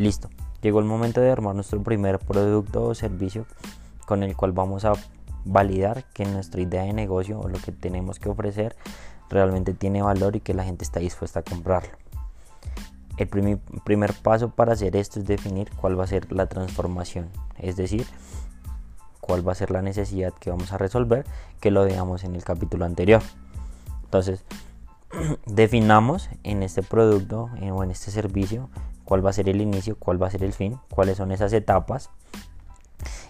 Listo. Llegó el momento de armar nuestro primer producto o servicio con el cual vamos a validar que nuestra idea de negocio o lo que tenemos que ofrecer realmente tiene valor y que la gente está dispuesta a comprarlo. El primer, paso para hacer esto es definir cuál va a ser la transformación, es decir, cuál va a ser la necesidad que vamos a resolver, que lo veamos en el capítulo anterior. Entonces, definamos en este producto eh, o en este servicio cuál va a ser el inicio, cuál va a ser el fin, cuáles son esas etapas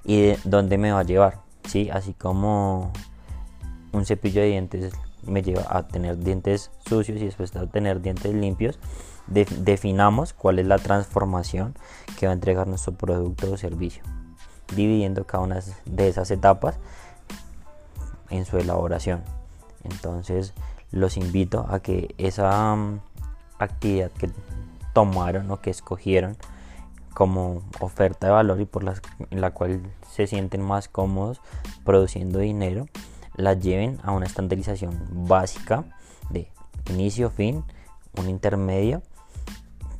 y de dónde me va a llevar. ¿sí? Así como un cepillo de dientes me lleva a tener dientes sucios y después a tener dientes limpios, definamos cuál es la transformación que va a entregar nuestro producto o servicio, dividiendo cada una de esas etapas en su elaboración. Entonces los invito a que esa mm, actividad que tomaron o que escogieron como oferta de valor y por la, la cual se sienten más cómodos produciendo dinero, la lleven a una estandarización básica de inicio, fin, un intermedio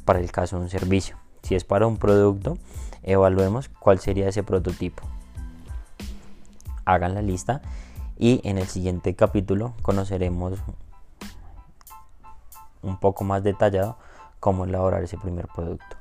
para el caso de un servicio. Si es para un producto, evaluemos cuál sería ese prototipo. Hagan la lista y en el siguiente capítulo conoceremos un poco más detallado cómo elaborar ese primer producto.